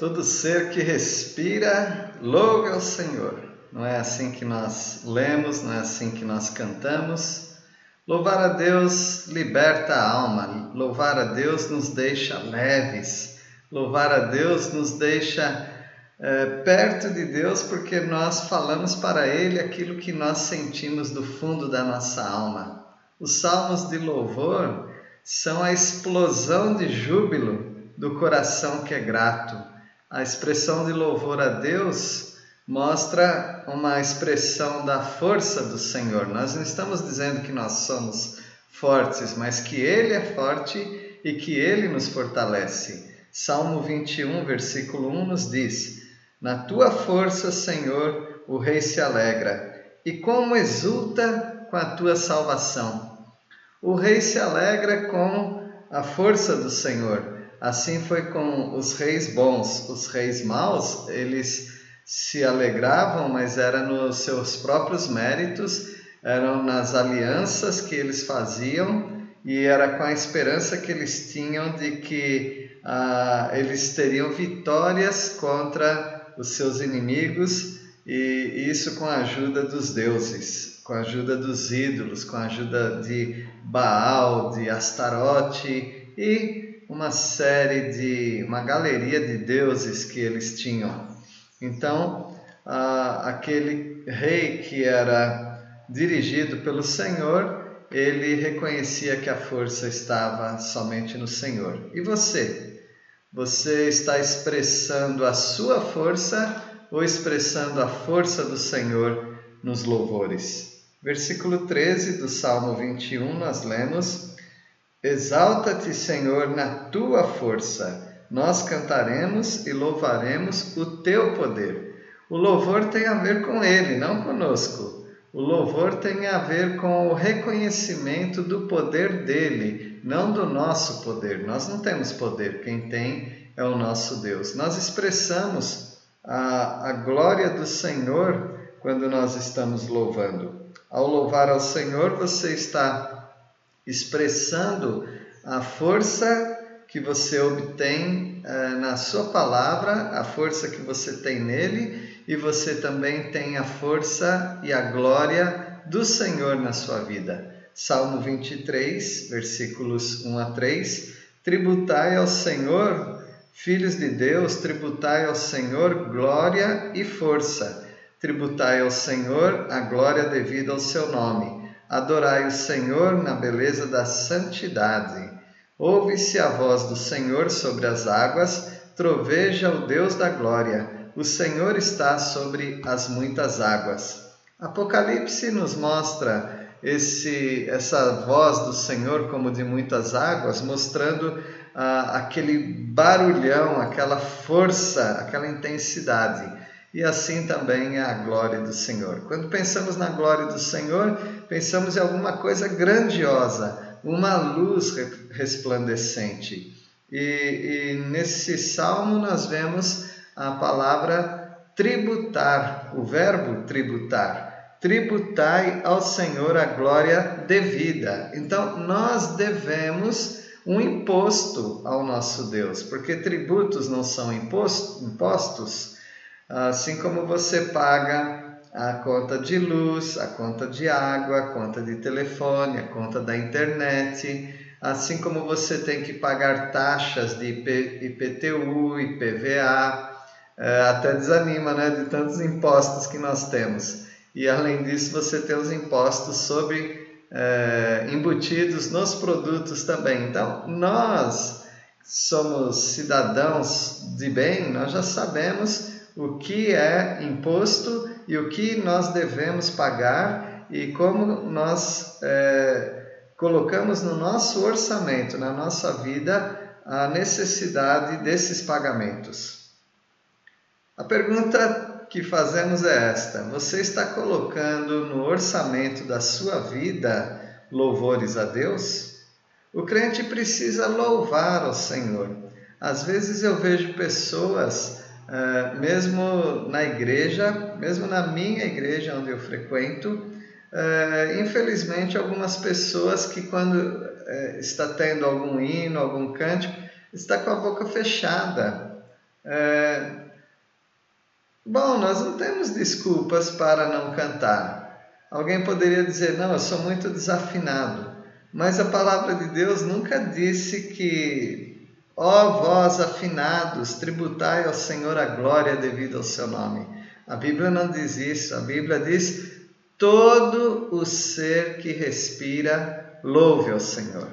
Todo ser que respira, louve ao Senhor. Não é assim que nós lemos, não é assim que nós cantamos. Louvar a Deus liberta a alma, louvar a Deus nos deixa leves, louvar a Deus nos deixa é, perto de Deus porque nós falamos para Ele aquilo que nós sentimos do fundo da nossa alma. Os salmos de louvor são a explosão de júbilo do coração que é grato a expressão de louvor a Deus mostra uma expressão da força do Senhor. Nós não estamos dizendo que nós somos fortes, mas que Ele é forte e que Ele nos fortalece. Salmo 21, versículo 1 nos diz: Na tua força, Senhor, o rei se alegra, e como exulta com a tua salvação. O rei se alegra com a força do Senhor. Assim foi com os reis bons. Os reis maus, eles se alegravam, mas era nos seus próprios méritos, eram nas alianças que eles faziam e era com a esperança que eles tinham de que ah, eles teriam vitórias contra os seus inimigos e isso com a ajuda dos deuses, com a ajuda dos ídolos, com a ajuda de Baal, de Astarote e uma série de, uma galeria de deuses que eles tinham. Então, aquele rei que era dirigido pelo Senhor, ele reconhecia que a força estava somente no Senhor. E você? Você está expressando a sua força ou expressando a força do Senhor nos louvores? Versículo 13 do Salmo 21, nós lemos. Exalta-te, Senhor, na tua força. Nós cantaremos e louvaremos o teu poder. O louvor tem a ver com ele, não conosco. O louvor tem a ver com o reconhecimento do poder dele, não do nosso poder. Nós não temos poder, quem tem é o nosso Deus. Nós expressamos a, a glória do Senhor quando nós estamos louvando. Ao louvar ao Senhor, você está expressando a força que você obtém uh, na sua palavra, a força que você tem nele, e você também tem a força e a glória do Senhor na sua vida. Salmo 23, versículos 1 a 3. Tributai ao Senhor, filhos de Deus, tributai ao Senhor glória e força. Tributai ao Senhor a glória devida ao seu nome Adorai o Senhor na beleza da santidade. Ouve-se a voz do Senhor sobre as águas, troveja o Deus da glória. O Senhor está sobre as muitas águas. Apocalipse nos mostra esse essa voz do Senhor como de muitas águas, mostrando ah, aquele barulhão, aquela força, aquela intensidade e assim também é a glória do Senhor. Quando pensamos na glória do Senhor, pensamos em alguma coisa grandiosa, uma luz resplandecente. E, e nesse salmo nós vemos a palavra tributar, o verbo tributar. Tributai ao Senhor a glória devida. Então nós devemos um imposto ao nosso Deus, porque tributos não são impostos Assim como você paga a conta de luz, a conta de água, a conta de telefone, a conta da internet, assim como você tem que pagar taxas de IPTU, IPVA, é, até desanima né, de tantos impostos que nós temos. E além disso, você tem os impostos sobre é, embutidos nos produtos também. Então, nós somos cidadãos de bem, nós já sabemos o que é imposto e o que nós devemos pagar e como nós é, colocamos no nosso orçamento, na nossa vida, a necessidade desses pagamentos. A pergunta que fazemos é esta: você está colocando no orçamento da sua vida louvores a Deus? O crente precisa louvar ao Senhor. Às vezes eu vejo pessoas Uh, mesmo na igreja, mesmo na minha igreja onde eu frequento, uh, infelizmente algumas pessoas que quando uh, está tendo algum hino, algum cântico, está com a boca fechada, É... Bom, nós não temos desculpas para não cantar. Alguém poderia dizer, não, eu sou muito desafinado. Mas a palavra de Deus nunca disse que, ó vós afinados, tributai ao Senhor a glória devido ao seu nome. A Bíblia não diz isso. A Bíblia diz: todo o ser que respira, louve ao Senhor.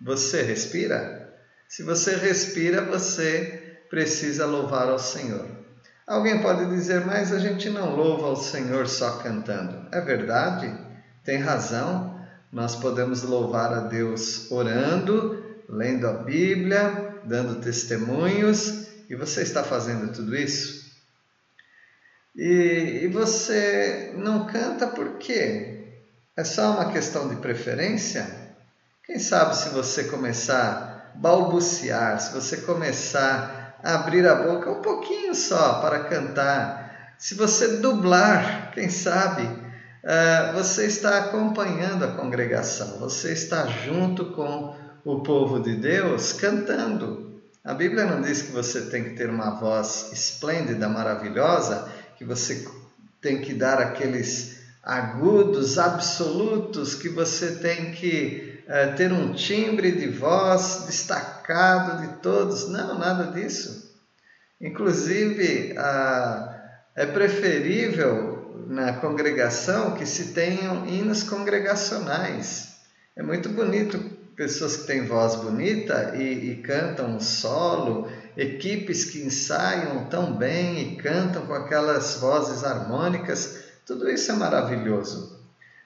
Você respira? Se você respira, você precisa louvar ao Senhor. Alguém pode dizer, mas a gente não louva ao Senhor só cantando. É verdade, tem razão. Nós podemos louvar a Deus orando, lendo a Bíblia, dando testemunhos. E você está fazendo tudo isso? E, e você não canta por quê? É só uma questão de preferência? Quem sabe se você começar a balbuciar, se você começar a abrir a boca um pouquinho só para cantar, se você dublar, quem sabe, uh, você está acompanhando a congregação, você está junto com o povo de Deus cantando. A Bíblia não diz que você tem que ter uma voz esplêndida, maravilhosa, que você tem que dar aqueles agudos absolutos, que você tem que é, ter um timbre de voz destacado de todos. Não, nada disso. Inclusive, é preferível na congregação que se tenham hinos congregacionais. É muito bonito pessoas que têm voz bonita e, e cantam solo equipes que ensaiam tão bem e cantam com aquelas vozes harmônicas, tudo isso é maravilhoso.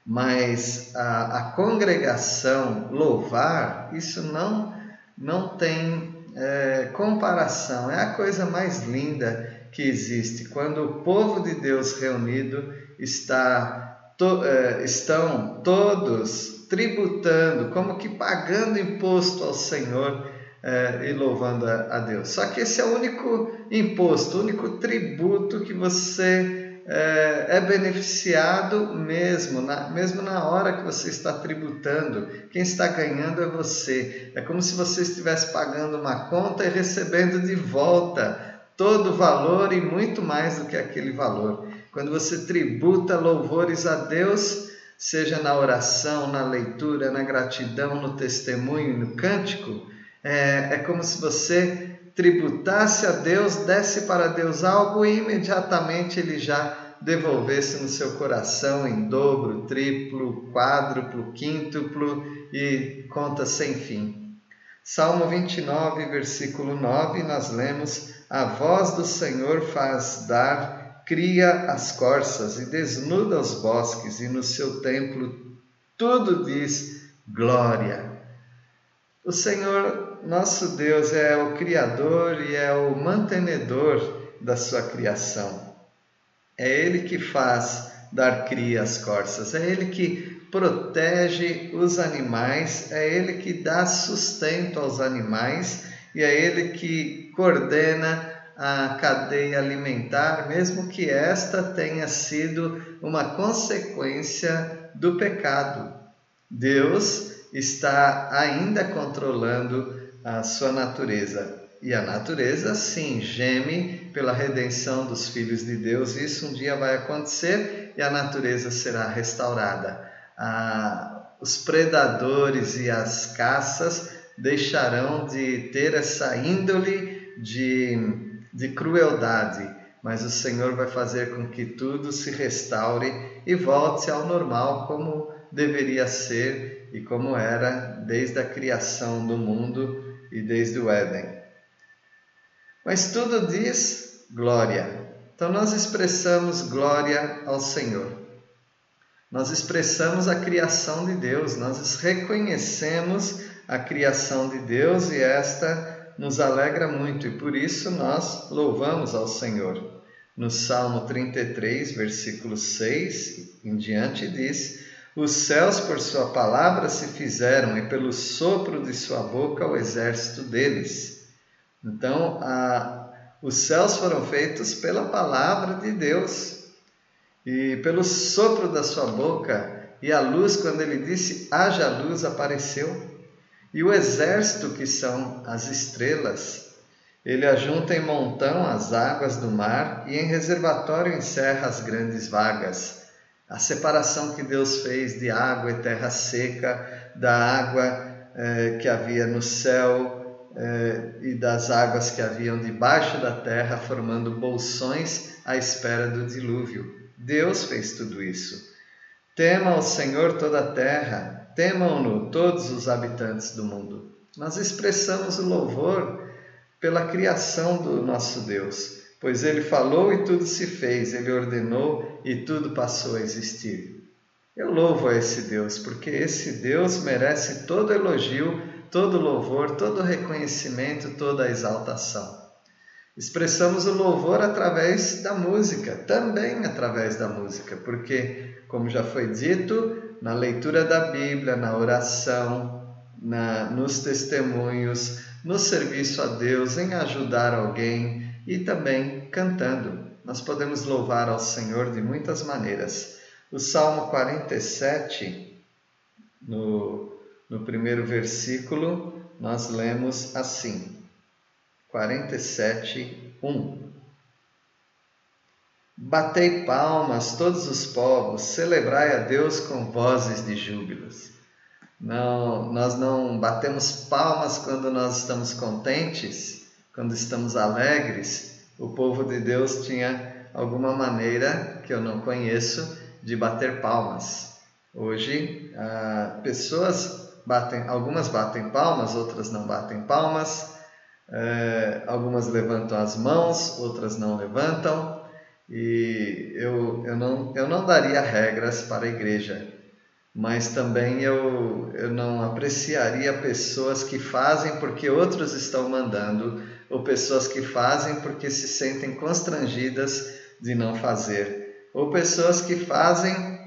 Mas a, a congregação louvar, isso não, não tem é, comparação, é a coisa mais linda que existe. Quando o povo de Deus reunido está, to, é, estão todos tributando, como que pagando imposto ao Senhor é, e louvando a, a, Deus. Só que esse é o único imposto, o único tributo que você é, é beneficiado mesmo, na, mesmo na hora que você está tributando. Quem está ganhando é você. É como se você estivesse pagando uma conta e recebendo de volta todo o valor e muito mais do que aquele valor. Quando você tributa louvores a Deus, seja na oração, na leitura, na gratidão, no testemunho, no cântico, é, é como se você tributasse a Deus, desse para Deus algo e imediatamente ele já devolvesse no seu coração em dobro, triplo, quádruplo, quíntuplo e conta sem fim. Salmo 29, versículo 9, nós lemos: A voz do Senhor faz dar, cria as corças e desnuda os bosques, e no seu templo tudo diz glória. O Senhor nosso Deus é o Criador e é o mantenedor da sua criação. É Ele que faz dar cria às corças, é Ele que protege os animais, é Ele que dá sustento aos animais e é Ele que coordena a cadeia alimentar, mesmo que esta tenha sido uma consequência do pecado. Deus está ainda controlando a sua natureza. E a natureza, sim, geme pela redenção dos filhos de Deus. Isso um dia vai acontecer e a natureza será restaurada. Ah, os predadores e as caças deixarão de ter essa índole de, de crueldade, mas o Senhor vai fazer com que tudo se restaure e volte ao normal como deveria ser e como era desde a criação do mundo e desde o Éden. Mas tudo diz glória. Então nós expressamos glória ao Senhor. Nós expressamos a criação de Deus, nós reconhecemos a criação de Deus e esta nos alegra muito e por isso nós louvamos ao Senhor. No Salmo 33, versículo 6 em diante, diz: os céus por sua palavra se fizeram, e pelo sopro de sua boca o exército deles. Então, a, os céus foram feitos pela palavra de Deus e pelo sopro da sua boca, e a luz, quando ele disse haja luz, apareceu. E o exército, que são as estrelas, Ele ajunta em montão as águas do mar e em reservatório encerra as grandes vagas. A separação que Deus fez de água e terra seca, da água eh, que havia no céu eh, e das águas que haviam debaixo da terra, formando bolsões à espera do dilúvio. Deus fez tudo isso. Tema o Senhor toda a terra, temam-no todos os habitantes do mundo. Nós expressamos o louvor pela criação do nosso Deus, pois ele falou e tudo se fez, ele ordenou e tudo passou a existir. Eu louvo a esse Deus, porque esse Deus merece todo elogio, todo louvor, todo reconhecimento, toda exaltação. Expressamos o louvor através da música, também através da música, porque, como já foi dito, na leitura da Bíblia, na oração, na, nos testemunhos, no serviço a Deus, em ajudar alguém e também cantando. Nós podemos louvar ao Senhor de muitas maneiras. O Salmo 47, no, no primeiro versículo, nós lemos assim: 47, 1. Batei palmas, todos os povos, celebrai a Deus com vozes de júbilos. Não, nós não batemos palmas quando nós estamos contentes, quando estamos alegres. O povo de Deus tinha alguma maneira que eu não conheço de bater palmas. Hoje, ah, pessoas batem, algumas batem palmas, outras não batem palmas é, algumas levantam as mãos, outras não levantam, e eu, eu, não, eu não daria regras para a igreja, mas também eu, eu não apreciaria pessoas que fazem porque outros estão mandando, ou pessoas que fazem porque se sentem constrangidas de não fazer, ou pessoas que fazem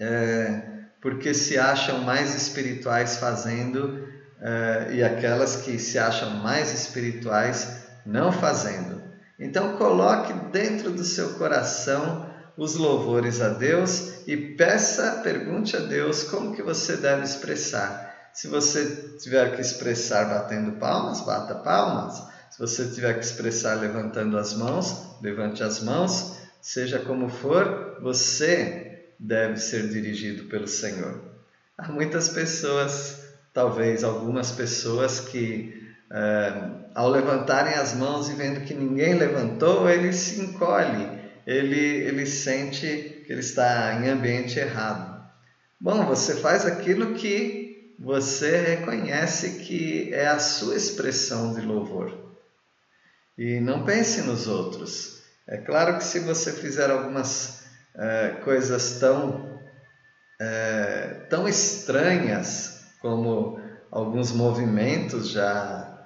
é, porque se acham mais espirituais fazendo uh, e aquelas que se acham mais espirituais não fazendo. Então coloque dentro do seu coração os louvores a Deus e peça, pergunte a Deus como que você deve expressar. Se você tiver que expressar batendo palmas, bata palmas. Se você tiver que expressar levantando as mãos, levante as mãos. Seja como for, você deve ser dirigido pelo Senhor. Há muitas pessoas talvez algumas pessoas que, ao levantarem as mãos e vendo que ninguém levantou, ele se encolhe, ele, ele sente que ele está em ambiente errado. Bom, você faz aquilo que você reconhece que é a sua expressão de louvor. E não pense nos outros. É claro que se você fizer algumas é, coisas tão, é, tão estranhas como alguns movimentos já,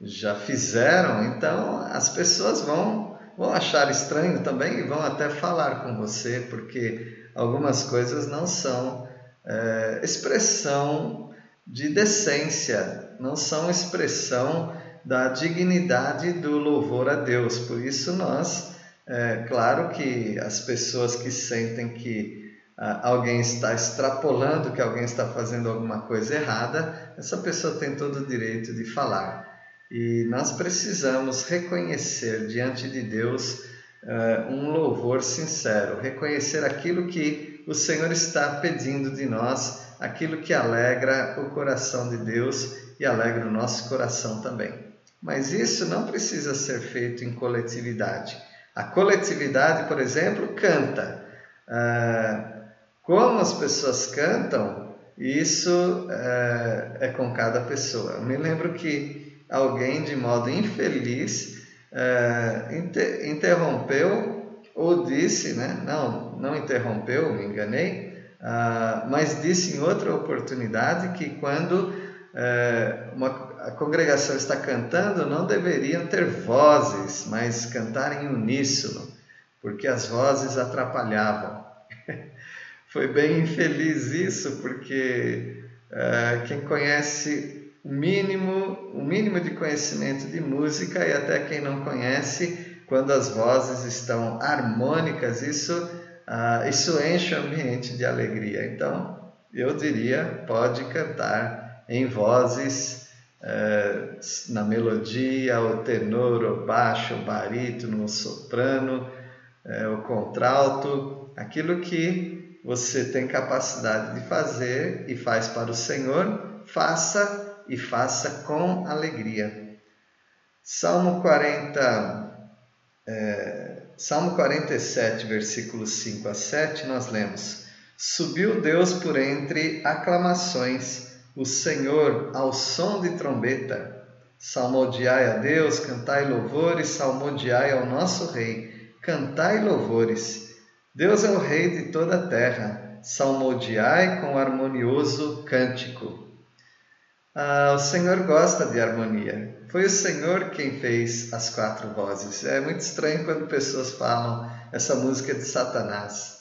já fizeram, então as pessoas vão, vão achar estranho também e vão até falar com você, porque algumas coisas não são é, expressão de decência, não são expressão da dignidade do louvor a Deus. Por isso, nós, é claro que as pessoas que sentem que ah, alguém está extrapolando que alguém está fazendo alguma coisa errada, essa pessoa tem todo o direito de falar. E nós precisamos reconhecer diante de Deus uh, um louvor sincero, reconhecer aquilo que o Senhor está pedindo de nós, aquilo que alegra o coração de Deus e alegra o nosso coração também. Mas isso não precisa ser feito em coletividade. A coletividade, por exemplo, canta. Uh, como as pessoas cantam, isso é, é com cada pessoa. Eu me lembro que alguém, de modo infeliz, é, inter, interrompeu ou disse, né? não, não interrompeu, me enganei, ah, mas disse em outra oportunidade que quando é, uma, a congregação está cantando, não deveriam ter vozes, mas cantar em uníssono, porque as vozes atrapalhavam. Foi bem infeliz isso, porque uh, quem conhece o mínimo, o mínimo de conhecimento de música e até quem não conhece, quando as vozes estão harmônicas, isso, uh, isso enche o ambiente de alegria. Então, eu diria, pode cantar em vozes é, na melodia, o tenor, o baixo, o barítono, o soprano, é, o contralto, aquilo que você tem capacidade de fazer e faz para o Senhor, faça e faça com alegria. Salmo 40, é, Salmo 47, versículos 5 a 7, nós lemos: Subiu Deus por entre aclamações, o Senhor ao som de trombeta. Salmodiai a Deus, cantai louvores, salmodiai ao nosso Rei, cantai louvores. Deus é o Rei de toda a terra, salmodiai com harmonioso cântico. Ah, o Senhor gosta de harmonia. Foi o Senhor quem fez as quatro vozes. É muito estranho quando pessoas falam essa música de Satanás.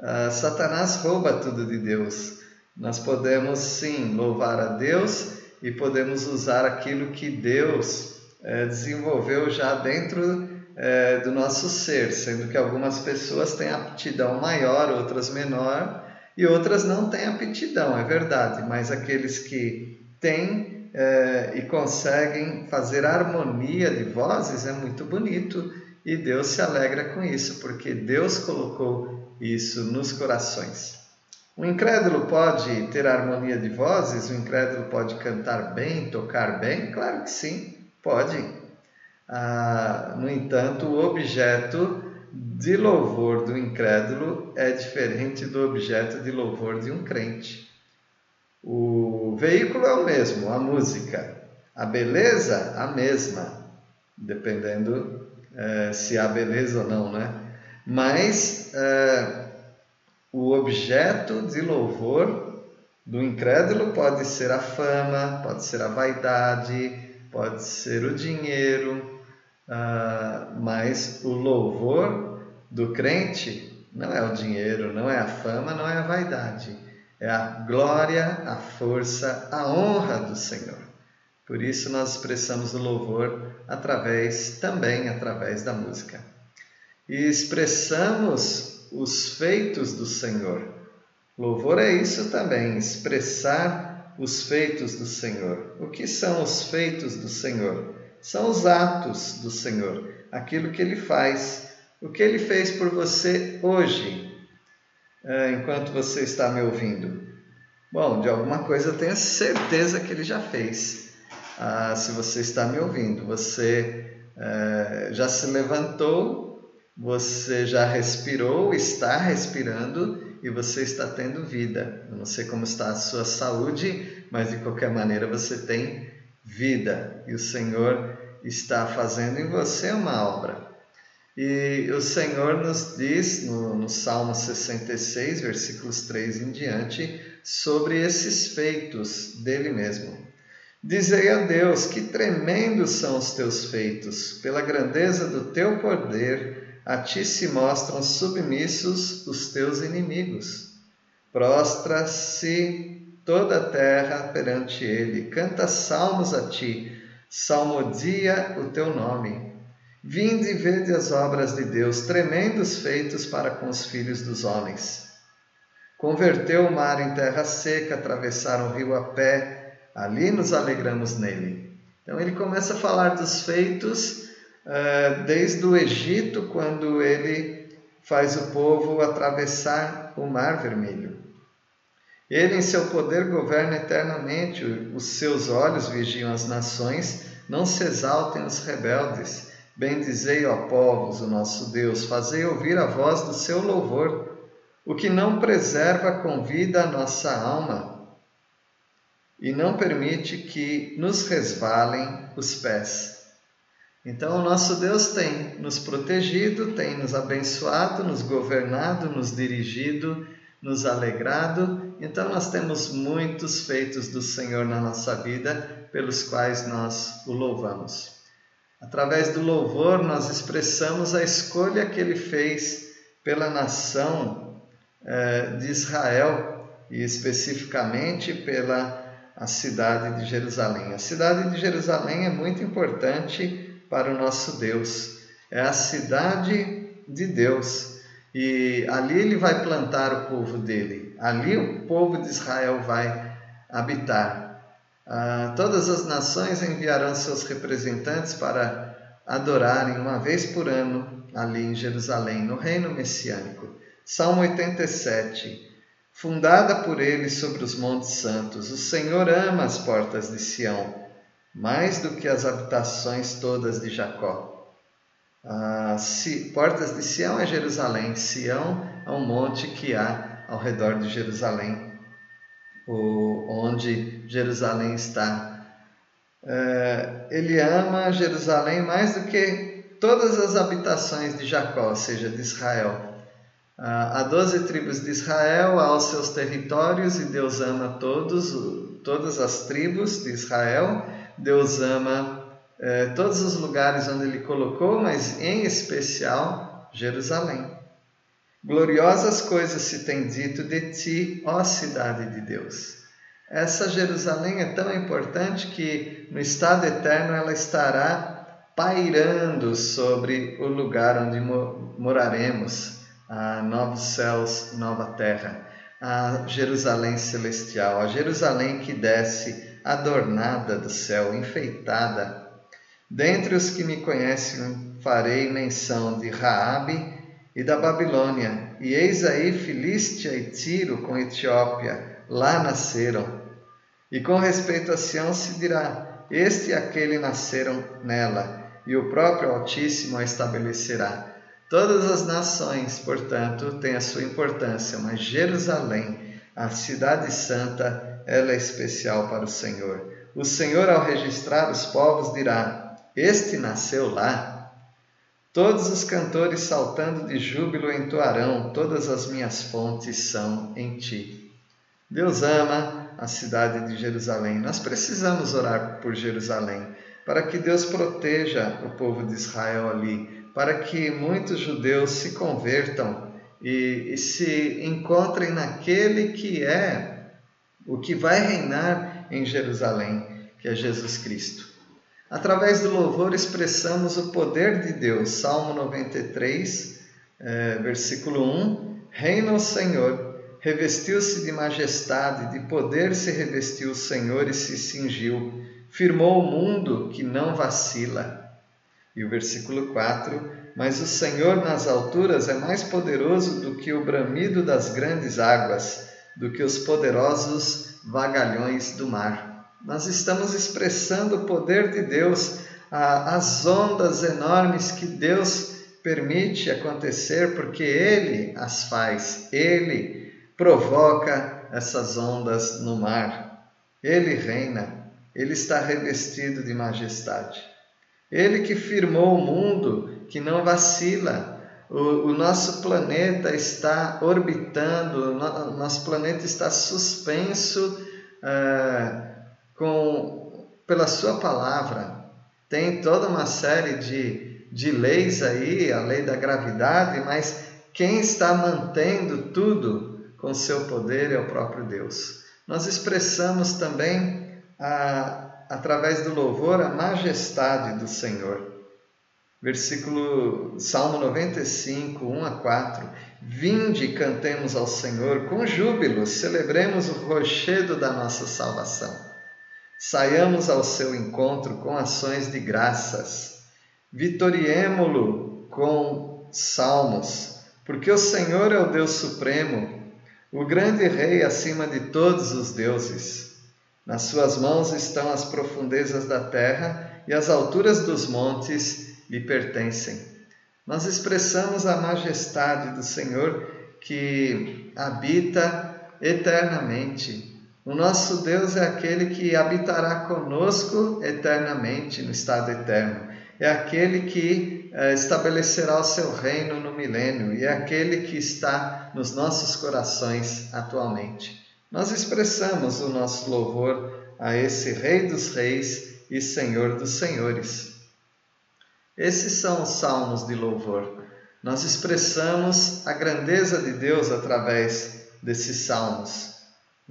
Ah, Satanás rouba tudo de Deus. Nós podemos sim louvar a Deus e podemos usar aquilo que Deus é, desenvolveu já dentro é, do nosso ser, sendo que algumas pessoas têm aptidão maior, outras menor, e outras não têm aptidão, é verdade, mas aqueles que têm é, e conseguem fazer harmonia de vozes é muito bonito e Deus se alegra com isso, porque Deus colocou isso nos corações. O incrédulo pode ter harmonia de vozes? O incrédulo pode cantar bem, tocar bem? Claro que sim, pode. Ah, no entanto, o objeto de louvor do incrédulo é diferente do objeto de louvor de um crente. O veículo é o mesmo, a música. A beleza, a mesma, dependendo é, se há beleza ou não, né? Mas é, o objeto de louvor do incrédulo pode ser a fama, pode ser a vaidade, pode ser o dinheiro, uh, mas o louvor do crente não é o dinheiro, não é a fama, não é a vaidade é a glória, a força, a honra do Senhor. Por isso nós expressamos o louvor através também através da música. E expressamos os feitos do Senhor. Louvor é isso também, expressar os feitos do Senhor. O que são os feitos do Senhor? São os atos do Senhor, aquilo que ele faz, o que ele fez por você hoje, é, enquanto você está me ouvindo? Bom, de alguma coisa eu tenho certeza que ele já fez. Ah, se você está me ouvindo, você é, já se levantou, você já respirou, está respirando e você está tendo vida. Eu não sei como está a sua saúde, mas de qualquer maneira você tem vida e o Senhor está fazendo em você uma obra. E o Senhor nos diz no, no Salmo 66, versículos 3 em diante, sobre esses feitos dele mesmo. Dizei a Deus: que tremendos são os teus feitos, pela grandeza do teu poder, a ti se mostram submissos os teus inimigos. Prostra-se toda a terra perante ele, canta salmos a ti, salmodia o teu nome Vinde e vede as obras de Deus, tremendos feitos para com os filhos dos homens. Converteu o mar em terra seca, atravessaram o rio a pé, ali nos alegramos nele. Então ele começa a falar dos feitos uh, desde o Egito, quando ele faz o povo atravessar o mar vermelho. Ele, em seu poder, governa eternamente, os seus olhos vigiam as nações, não se exaltem os rebeldes. Bendizei, ó povos, o nosso Deus, fazei ouvir a voz do seu louvor. O que não preserva convida a nossa alma e não permite que nos resvalem os pés. Então, o nosso Deus tem nos protegido, tem nos abençoado, nos governado, nos dirigido, nos alegrado. Então, nós temos muitos feitos do Senhor na nossa vida, pelos quais nós o louvamos. Através do louvor, nós expressamos a escolha que ele fez pela nação eh, de Israel e especificamente pela a cidade de Jerusalém. A cidade de Jerusalém é muito importante para o nosso Deus. É a cidade de Deus. E ali ele vai plantar o povo dele. Ali o povo de Israel vai habitar. Ah, todas as nações enviarão seus representantes para adorarem uma vez por ano ali em Jerusalém, no reino messiânico. Salmo 87. Fundada por ele sobre os montes santos, o Senhor ama as portas de Sião, mais do que as habitações todas de Jacó. As portas de Sião é Jerusalém, Sião é um monte que há ao redor de Jerusalém, onde Jerusalém está. É, ele ama Jerusalém mais do que todas as habitações de Jacó, ou seja, de Israel. Há doze tribos de Israel, há os seus territórios e Deus ama todos, todas as tribos de Israel. Deus ama eh, todos os lugares onde Ele colocou, mas em especial Jerusalém. Gloriosas coisas se tem dito de ti, ó cidade de Deus. Essa Jerusalém é tão importante que no estado eterno ela estará pairando sobre o lugar onde moraremos a novos céus, nova terra, a Jerusalém celestial, a Jerusalém que desce adornada do céu, enfeitada. Dentre os que me conhecem, farei menção de Raabe e da Babilônia. E eis aí Filístia e Tiro com Etiópia, lá nasceram. E com respeito a Sião se dirá: Este e aquele nasceram nela, e o próprio Altíssimo a estabelecerá. Todas as nações, portanto, têm a sua importância, mas Jerusalém, a cidade santa, ela é especial para o Senhor. O Senhor, ao registrar os povos, dirá: Este nasceu lá. Todos os cantores saltando de júbilo entoarão: Todas as minhas fontes são em ti. Deus ama a cidade de Jerusalém. Nós precisamos orar por Jerusalém para que Deus proteja o povo de Israel ali, para que muitos judeus se convertam e, e se encontrem naquele que é o que vai reinar em Jerusalém, que é Jesus Cristo. Através do louvor expressamos o poder de Deus. Salmo 93, é, versículo 1: Reina o Senhor, revestiu-se de majestade, de poder se revestiu o Senhor e se cingiu, firmou o mundo que não vacila. E o versículo 4: Mas o Senhor nas alturas é mais poderoso do que o bramido das grandes águas, do que os poderosos vagalhões do mar. Nós estamos expressando o poder de Deus, as ondas enormes que Deus permite acontecer, porque Ele as faz, Ele provoca essas ondas no mar. Ele reina, Ele está revestido de majestade. Ele que firmou o mundo, que não vacila. O, o nosso planeta está orbitando, o nosso planeta está suspenso uh, com, pela Sua palavra. Tem toda uma série de, de leis aí, a lei da gravidade, mas quem está mantendo tudo com seu poder é o próprio Deus. Nós expressamos também a através do louvor, a majestade do Senhor. Versículo Salmo 95, 1 a 4. Vinde cantemos ao Senhor com júbilo, celebremos o rochedo da nossa salvação. Saiamos ao seu encontro com ações de graças. Vitoriemo-lo com salmos, porque o Senhor é o Deus supremo, o grande rei acima de todos os deuses. Nas suas mãos estão as profundezas da terra e as alturas dos montes lhe pertencem. Nós expressamos a majestade do Senhor que habita eternamente. O nosso Deus é aquele que habitará conosco eternamente, no estado eterno. É aquele que eh, estabelecerá o seu reino no milênio e é aquele que está nos nossos corações atualmente nós expressamos o nosso louvor a esse Rei dos Reis e Senhor dos Senhores. Esses são os salmos de louvor. Nós expressamos a grandeza de Deus através desses salmos.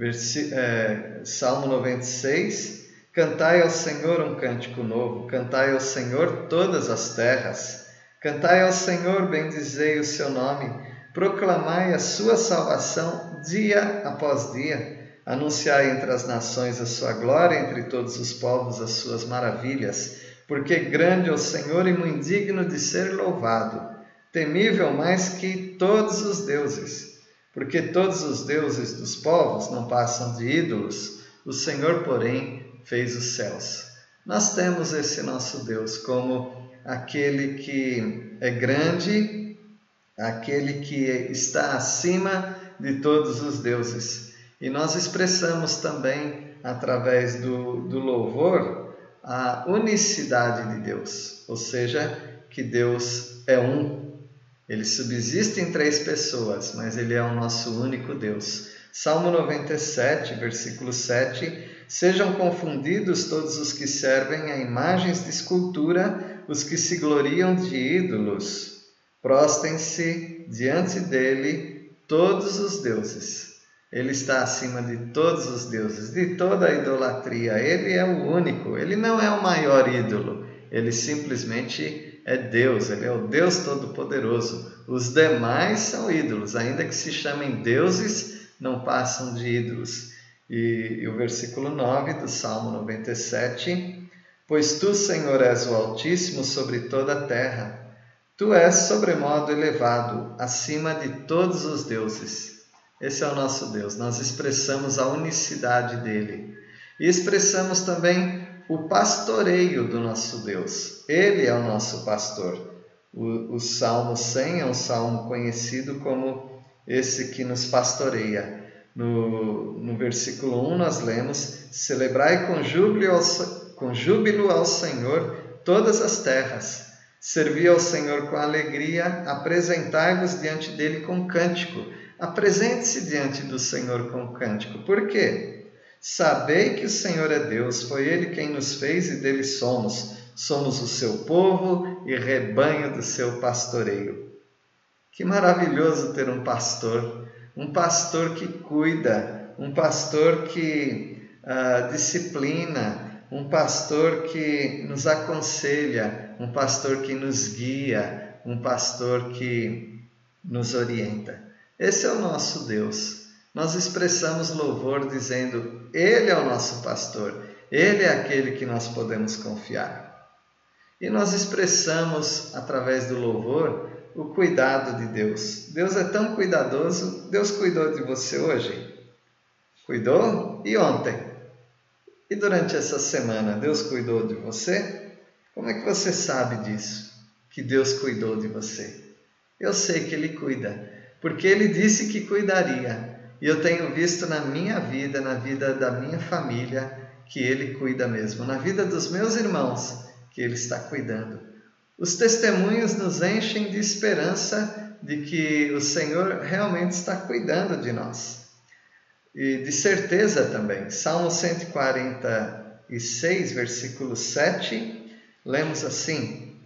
É, Salmo 96: Cantai ao Senhor um cântico novo, cantai ao Senhor todas as terras, cantai ao Senhor, bendizei o seu nome proclamai a sua salvação dia após dia. Anunciai entre as nações a sua glória, entre todos os povos as suas maravilhas, porque grande é o Senhor e muito digno de ser louvado, temível mais que todos os deuses. Porque todos os deuses dos povos não passam de ídolos, o Senhor, porém, fez os céus. Nós temos esse nosso Deus como aquele que é grande, aquele que está acima de todos os deuses. E nós expressamos também, através do, do louvor, a unicidade de Deus, ou seja, que Deus é um. Ele subsiste em três pessoas, mas Ele é o nosso único Deus. Salmo 97, versículo 7: Sejam confundidos todos os que servem a imagens de escultura, os que se gloriam de ídolos. Prostem-se diante dele todos os deuses. Ele está acima de todos os deuses, de toda a idolatria. Ele é o único, ele não é o maior ídolo, ele simplesmente é Deus, ele é o Deus Todo-Poderoso. Os demais são ídolos, ainda que se chamem deuses, não passam de ídolos. E, e o versículo 9 do Salmo 97: Pois tu, Senhor, és o Altíssimo sobre toda a terra, tu és sobremodo elevado, acima de todos os deuses. Esse é o nosso Deus. Nós expressamos a unicidade dele e expressamos também o pastoreio do nosso Deus. Ele é o nosso pastor. O, o Salmo 100 é um salmo conhecido como esse que nos pastoreia. No, no versículo 1 nós lemos: Celebrai com júbilo, ao, com júbilo ao Senhor todas as terras. Servi ao Senhor com alegria, apresentai-vos diante dele com cântico Apresente-se diante do Senhor com cântico. Por quê? Sabei que o Senhor é Deus, foi Ele quem nos fez e dele somos. Somos o seu povo e rebanho do seu pastoreio. Que maravilhoso ter um pastor, um pastor que cuida, um pastor que uh, disciplina, um pastor que nos aconselha, um pastor que nos guia, um pastor que nos orienta. Esse é o nosso Deus. Nós expressamos louvor dizendo: Ele é o nosso pastor, Ele é aquele que nós podemos confiar. E nós expressamos, através do louvor, o cuidado de Deus. Deus é tão cuidadoso. Deus cuidou de você hoje? Cuidou? E ontem? E durante essa semana, Deus cuidou de você? Como é que você sabe disso? Que Deus cuidou de você? Eu sei que Ele cuida porque ele disse que cuidaria. E eu tenho visto na minha vida, na vida da minha família, que ele cuida mesmo, na vida dos meus irmãos, que ele está cuidando. Os testemunhos nos enchem de esperança de que o Senhor realmente está cuidando de nós. E de certeza também. Salmo 146, versículo 7, lemos assim: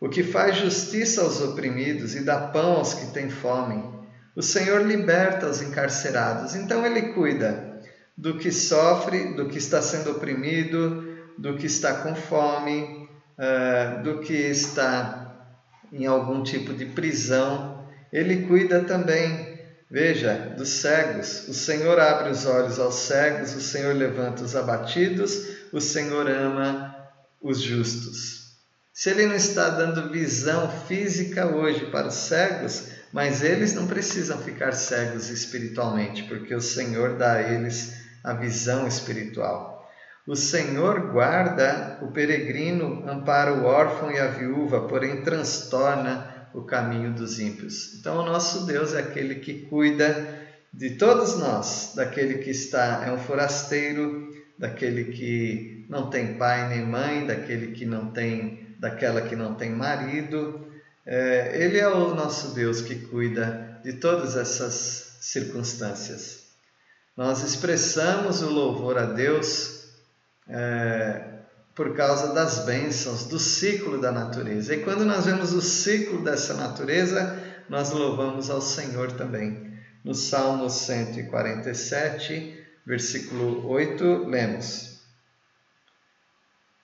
o que faz justiça aos oprimidos e dá pão aos que têm fome. O Senhor liberta os encarcerados. Então ele cuida do que sofre, do que está sendo oprimido, do que está com fome, uh, do que está em algum tipo de prisão. Ele cuida também, veja, dos cegos. O Senhor abre os olhos aos cegos, o Senhor levanta os abatidos, o Senhor ama os justos. Se ele não está dando visão física hoje para os cegos, mas eles não precisam ficar cegos espiritualmente, porque o Senhor dá a eles a visão espiritual. O Senhor guarda o peregrino, ampara o órfão e a viúva, porém transtorna o caminho dos ímpios. Então, o nosso Deus é aquele que cuida de todos nós, daquele que está é um forasteiro, daquele que não tem pai nem mãe, daquele que não tem daquela que não tem marido. É, ele é o nosso Deus que cuida de todas essas circunstâncias. Nós expressamos o louvor a Deus é, por causa das bênçãos, do ciclo da natureza. E quando nós vemos o ciclo dessa natureza, nós louvamos ao Senhor também. No Salmo 147, versículo 8, lemos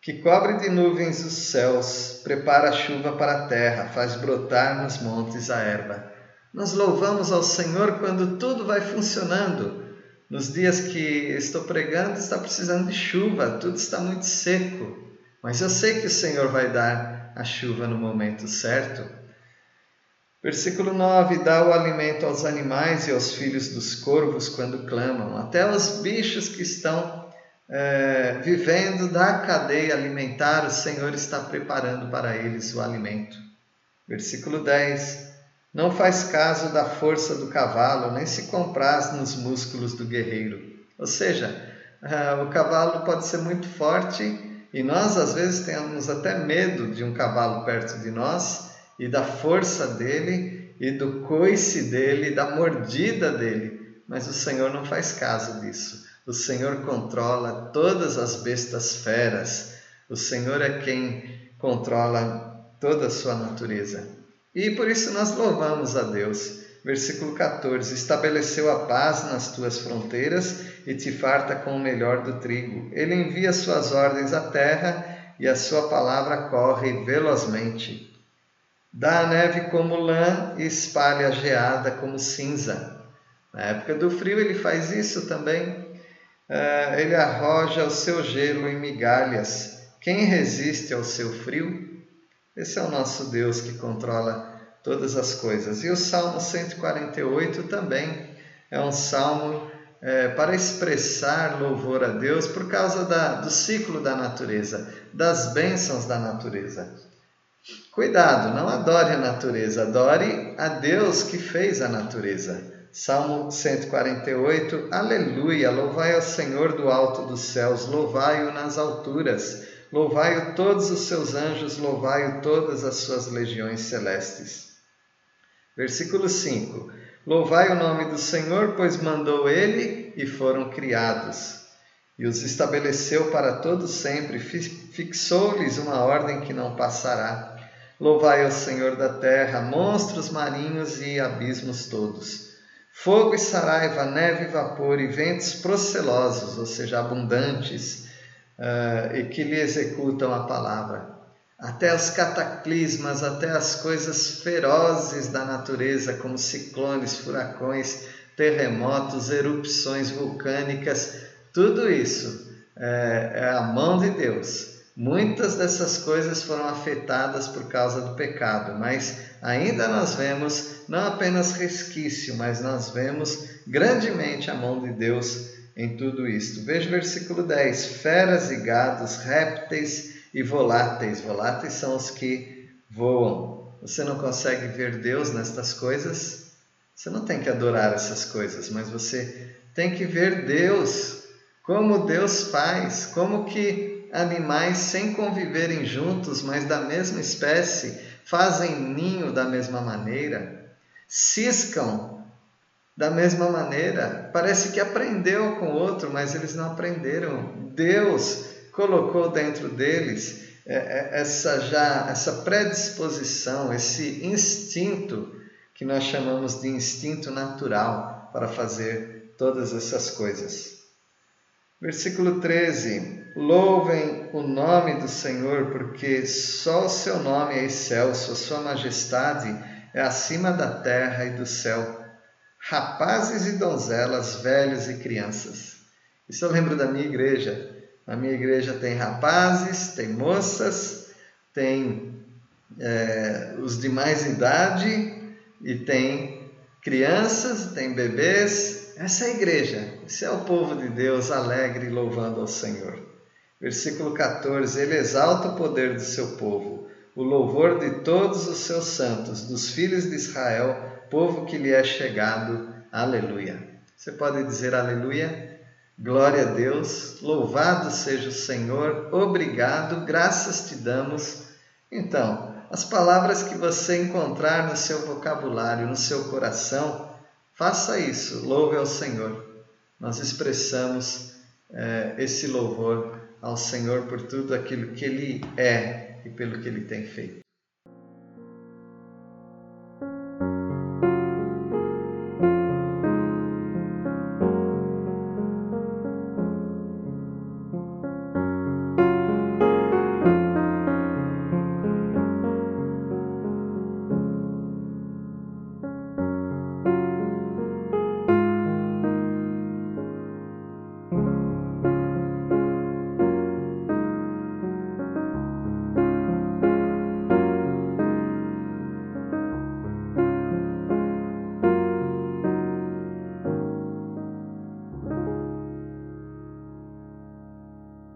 que cobre de nuvens os céus, prepara a chuva para a terra, faz brotar nos montes a erva. Nós louvamos ao Senhor quando tudo vai funcionando, nos dias que estou pregando, está precisando de chuva, tudo está muito seco. Mas eu sei que o Senhor vai dar a chuva no momento certo. Versículo 9: Dá o alimento aos animais e aos filhos dos corvos quando clamam, até os bichos que estão é, vivendo da cadeia alimentar, o Senhor está preparando para eles o alimento. Versículo 10: Não faz caso da força do cavalo, nem se compraz nos músculos do guerreiro. Ou seja, uh, o cavalo pode ser muito forte e nós às vezes temos até medo de um cavalo perto de nós e da força dele e do coice dele, da mordida dele. Mas o Senhor não faz caso disso. O Senhor controla todas as bestas feras. O Senhor é quem controla toda a sua natureza. E por isso nós louvamos a Deus. Versículo 14: Estabeleceu a paz nas tuas fronteiras e te farta com o melhor do trigo. Ele envia suas ordens à terra e a sua palavra corre velozmente. Dá a neve como lã e espalha a geada como cinza. Na época do frio ele faz isso também. Uh, ele arroja o seu gelo em migalhas. Quem resiste ao seu frio? Esse é o nosso Deus que controla todas as coisas. E o Salmo 148 também é um salmo é, para expressar louvor a Deus por causa da, do ciclo da natureza, das bênçãos da natureza. Cuidado, não adore a natureza, adore a Deus que fez a natureza. Salmo 148, Aleluia, louvai ao Senhor do alto dos céus, louvai-o nas alturas Louvai-o todos os seus anjos, louvai-o todas as suas legiões celestes. Versículo 5: Louvai o nome do Senhor, pois mandou ele e foram criados. E os estabeleceu para todo sempre, fixou-lhes uma ordem que não passará. Louvai ao Senhor da terra, monstros marinhos e abismos todos. Fogo e saraiva, neve e vapor e ventos procelosos, ou seja, abundantes uh, e que lhe executam a palavra. Até os cataclismas, até as coisas ferozes da natureza, como ciclones, furacões, terremotos, erupções vulcânicas, tudo isso é, é a mão de Deus. Muitas dessas coisas foram afetadas por causa do pecado, mas ainda nós vemos não apenas resquício, mas nós vemos grandemente a mão de Deus em tudo isto. Veja o versículo 10: feras e gados, répteis e voláteis. Voláteis são os que voam. Você não consegue ver Deus nestas coisas? Você não tem que adorar essas coisas, mas você tem que ver Deus, como Deus faz, como que animais sem conviverem juntos, mas da mesma espécie, fazem ninho da mesma maneira, ciscam da mesma maneira, parece que aprendeu com outro, mas eles não aprenderam. Deus colocou dentro deles é, é, essa já essa predisposição, esse instinto que nós chamamos de instinto natural para fazer todas essas coisas. Versículo 13: Louvem o nome do Senhor, porque só o seu nome é excelso, a sua majestade é acima da terra e do céu rapazes e donzelas, velhos e crianças. Isso eu lembro da minha igreja. Na minha igreja tem rapazes, tem moças, tem é, os de mais idade e tem crianças, tem bebês. Essa é a igreja. Esse é o povo de Deus alegre louvando ao Senhor. Versículo 14: Ele exalta o poder do seu povo, o louvor de todos os seus santos, dos filhos de Israel povo que lhe é chegado. Aleluia. Você pode dizer aleluia? Glória a Deus, louvado seja o Senhor, obrigado, graças te damos. Então, as palavras que você encontrar no seu vocabulário, no seu coração, faça isso, louve ao Senhor. Nós expressamos eh, esse louvor ao Senhor por tudo aquilo que Ele é e pelo que Ele tem feito.